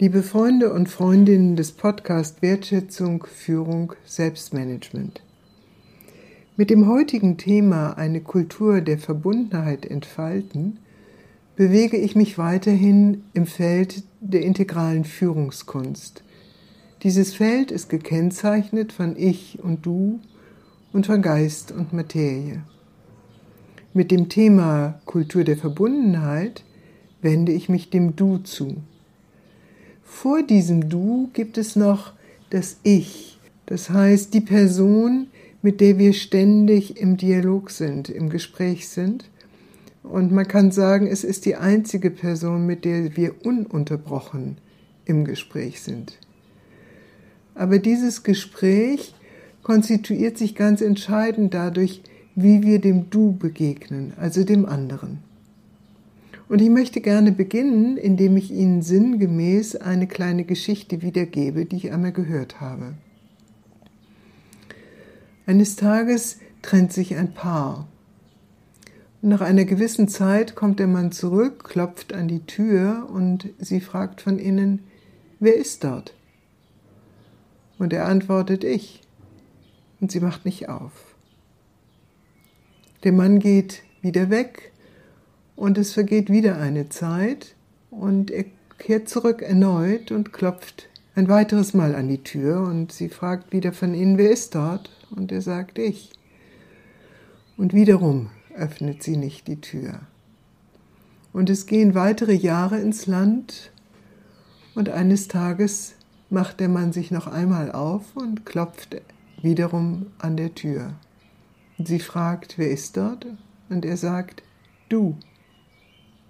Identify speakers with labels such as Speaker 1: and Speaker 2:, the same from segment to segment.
Speaker 1: Liebe Freunde und Freundinnen des Podcasts Wertschätzung, Führung, Selbstmanagement. Mit dem heutigen Thema eine Kultur der Verbundenheit entfalten, bewege ich mich weiterhin im Feld der integralen Führungskunst. Dieses Feld ist gekennzeichnet von Ich und Du und von Geist und Materie. Mit dem Thema Kultur der Verbundenheit wende ich mich dem Du zu. Vor diesem Du gibt es noch das Ich, das heißt die Person, mit der wir ständig im Dialog sind, im Gespräch sind. Und man kann sagen, es ist die einzige Person, mit der wir ununterbrochen im Gespräch sind. Aber dieses Gespräch konstituiert sich ganz entscheidend dadurch, wie wir dem Du begegnen, also dem anderen. Und ich möchte gerne beginnen, indem ich Ihnen sinngemäß eine kleine Geschichte wiedergebe, die ich einmal gehört habe. Eines Tages trennt sich ein Paar. Nach einer gewissen Zeit kommt der Mann zurück, klopft an die Tür und sie fragt von innen, wer ist dort? Und er antwortet, ich. Und sie macht nicht auf. Der Mann geht wieder weg und es vergeht wieder eine Zeit und er kehrt zurück erneut und klopft ein weiteres Mal an die Tür und sie fragt wieder von innen, wer ist dort? Und er sagt, ich. Und wiederum öffnet sie nicht die Tür. Und es gehen weitere Jahre ins Land und eines Tages macht der Mann sich noch einmal auf und klopft wiederum an der Tür. Und sie fragt, wer ist dort? Und er sagt, du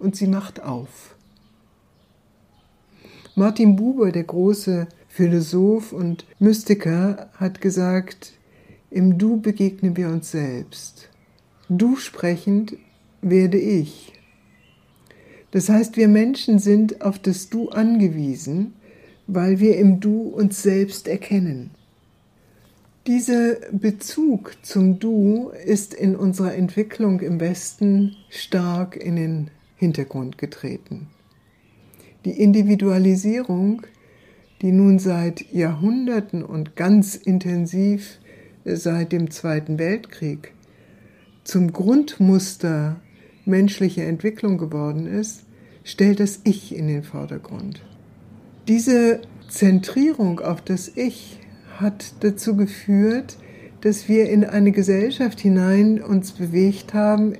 Speaker 1: und sie macht auf. Martin Buber, der große Philosoph und Mystiker, hat gesagt, im Du begegnen wir uns selbst. Du sprechend werde ich. Das heißt, wir Menschen sind auf das Du angewiesen, weil wir im Du uns selbst erkennen. Dieser Bezug zum Du ist in unserer Entwicklung im Westen stark in den Hintergrund getreten. Die Individualisierung, die nun seit Jahrhunderten und ganz intensiv seit dem Zweiten Weltkrieg zum Grundmuster menschlicher Entwicklung geworden ist, stellt das Ich in den Vordergrund. Diese Zentrierung auf das Ich hat dazu geführt, dass wir in eine Gesellschaft hinein uns bewegt haben,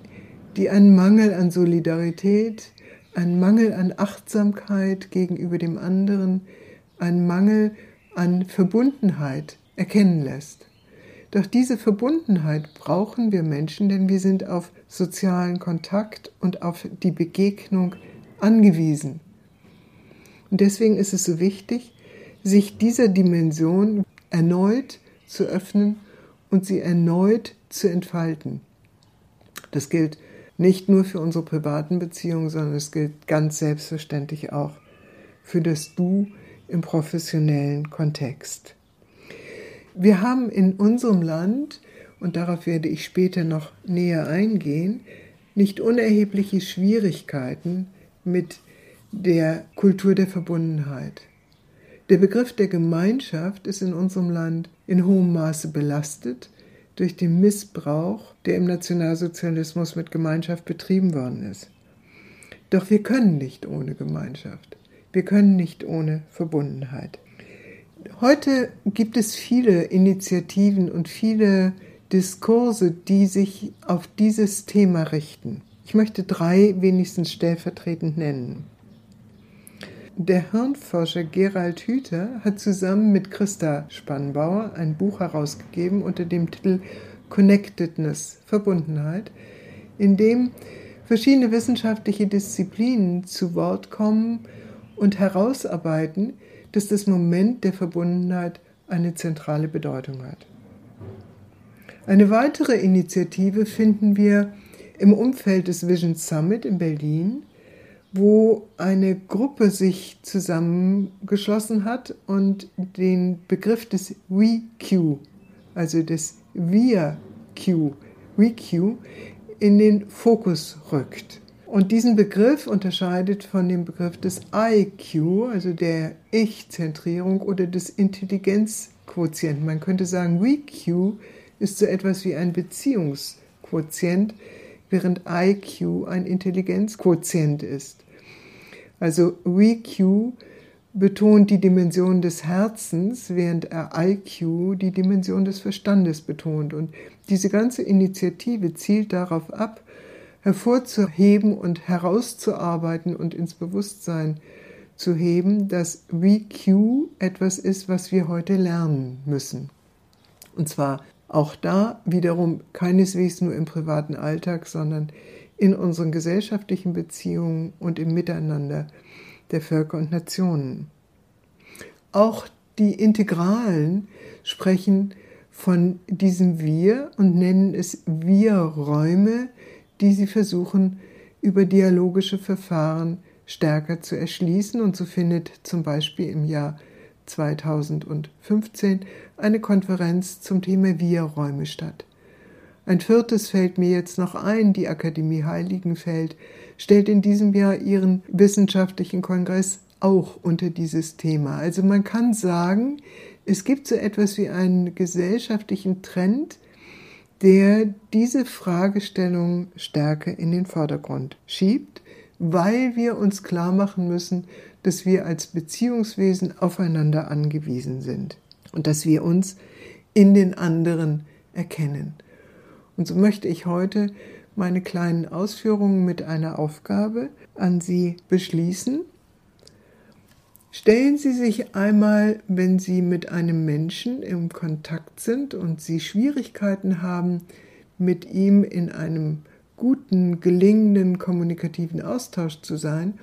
Speaker 1: die einen Mangel an Solidarität, einen Mangel an Achtsamkeit gegenüber dem anderen, einen Mangel an Verbundenheit erkennen lässt. Doch diese Verbundenheit brauchen wir Menschen, denn wir sind auf sozialen Kontakt und auf die Begegnung angewiesen. Und deswegen ist es so wichtig, sich dieser Dimension erneut zu öffnen und sie erneut zu entfalten. Das gilt nicht nur für unsere privaten Beziehungen, sondern es gilt ganz selbstverständlich auch für das Du im professionellen Kontext. Wir haben in unserem Land, und darauf werde ich später noch näher eingehen, nicht unerhebliche Schwierigkeiten mit der Kultur der Verbundenheit. Der Begriff der Gemeinschaft ist in unserem Land in hohem Maße belastet durch den Missbrauch, der im Nationalsozialismus mit Gemeinschaft betrieben worden ist. Doch wir können nicht ohne Gemeinschaft. Wir können nicht ohne Verbundenheit. Heute gibt es viele Initiativen und viele Diskurse, die sich auf dieses Thema richten. Ich möchte drei wenigstens stellvertretend nennen. Der Hirnforscher Gerald Hüther hat zusammen mit Christa Spannbauer ein Buch herausgegeben unter dem Titel Connectedness, Verbundenheit, in dem verschiedene wissenschaftliche Disziplinen zu Wort kommen und herausarbeiten, dass das Moment der Verbundenheit eine zentrale Bedeutung hat. Eine weitere Initiative finden wir im Umfeld des Vision Summit in Berlin, wo eine Gruppe sich zusammengeschlossen hat und den Begriff des WeQ, also des Wir-Q, WeQ, in den Fokus rückt. Und diesen Begriff unterscheidet von dem Begriff des IQ, also der Ich-Zentrierung oder des Intelligenzquotienten. Man könnte sagen, WeQ ist so etwas wie ein Beziehungsquotient, während IQ ein Intelligenzquotient ist. Also WeQ betont die Dimension des Herzens, während er IQ die Dimension des Verstandes betont. Und diese ganze Initiative zielt darauf ab, hervorzuheben und herauszuarbeiten und ins Bewusstsein zu heben, dass VQ etwas ist, was wir heute lernen müssen. Und zwar auch da wiederum keineswegs nur im privaten Alltag, sondern in unseren gesellschaftlichen Beziehungen und im Miteinander der Völker und Nationen. Auch die Integralen sprechen von diesem Wir und nennen es Wir-Räume, die sie versuchen, über dialogische Verfahren stärker zu erschließen. Und so findet zum Beispiel im Jahr 2015 eine Konferenz zum Thema Wir-Räume statt. Ein viertes fällt mir jetzt noch ein, die Akademie Heiligenfeld stellt in diesem Jahr ihren wissenschaftlichen Kongress auch unter dieses Thema. Also man kann sagen, es gibt so etwas wie einen gesellschaftlichen Trend, der diese Fragestellung stärker in den Vordergrund schiebt, weil wir uns klar machen müssen, dass wir als Beziehungswesen aufeinander angewiesen sind und dass wir uns in den anderen erkennen. Und so möchte ich heute meine kleinen Ausführungen mit einer Aufgabe an Sie beschließen. Stellen Sie sich einmal, wenn Sie mit einem Menschen im Kontakt sind und Sie Schwierigkeiten haben, mit ihm in einem guten, gelingenden kommunikativen Austausch zu sein,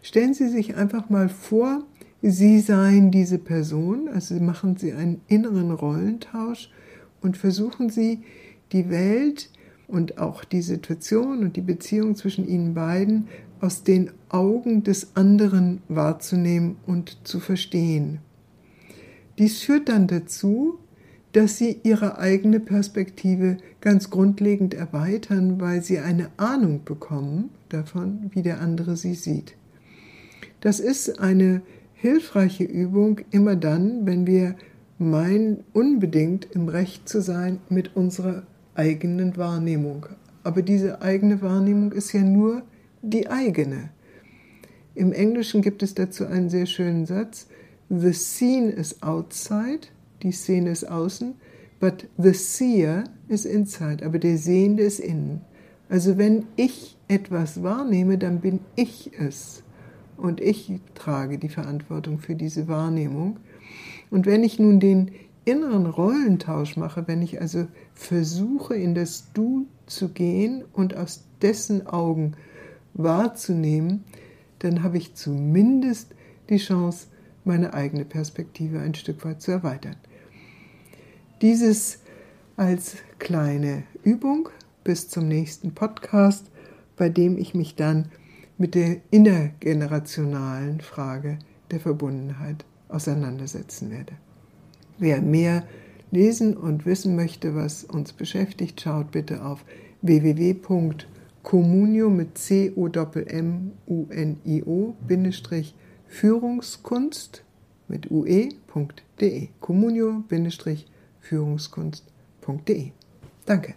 Speaker 1: stellen Sie sich einfach mal vor, Sie seien diese Person, also machen Sie einen inneren Rollentausch und versuchen Sie, die Welt und auch die Situation und die Beziehung zwischen Ihnen beiden aus den Augen des anderen wahrzunehmen und zu verstehen. Dies führt dann dazu, dass sie ihre eigene Perspektive ganz grundlegend erweitern, weil sie eine Ahnung bekommen davon, wie der andere sie sieht. Das ist eine hilfreiche Übung immer dann, wenn wir meinen, unbedingt im Recht zu sein mit unserer eigenen Wahrnehmung. Aber diese eigene Wahrnehmung ist ja nur die eigene. Im Englischen gibt es dazu einen sehr schönen Satz. The scene is outside, die Szene ist außen, but the seer is inside, aber der Sehende ist innen. Also wenn ich etwas wahrnehme, dann bin ich es. Und ich trage die Verantwortung für diese Wahrnehmung. Und wenn ich nun den inneren Rollentausch mache, wenn ich also versuche, in das Du zu gehen und aus dessen Augen wahrzunehmen, dann habe ich zumindest die Chance, meine eigene Perspektive ein Stück weit zu erweitern. Dieses als kleine Übung bis zum nächsten Podcast, bei dem ich mich dann mit der innergenerationalen Frage der Verbundenheit auseinandersetzen werde. Wer mehr lesen und wissen möchte, was uns beschäftigt, schaut bitte auf www.com Communio mit C-O-M-M-U-N-I-O Bindestrich Führungskunst mit ue.de. Communio Bindestrich Führungskunst.de. Danke.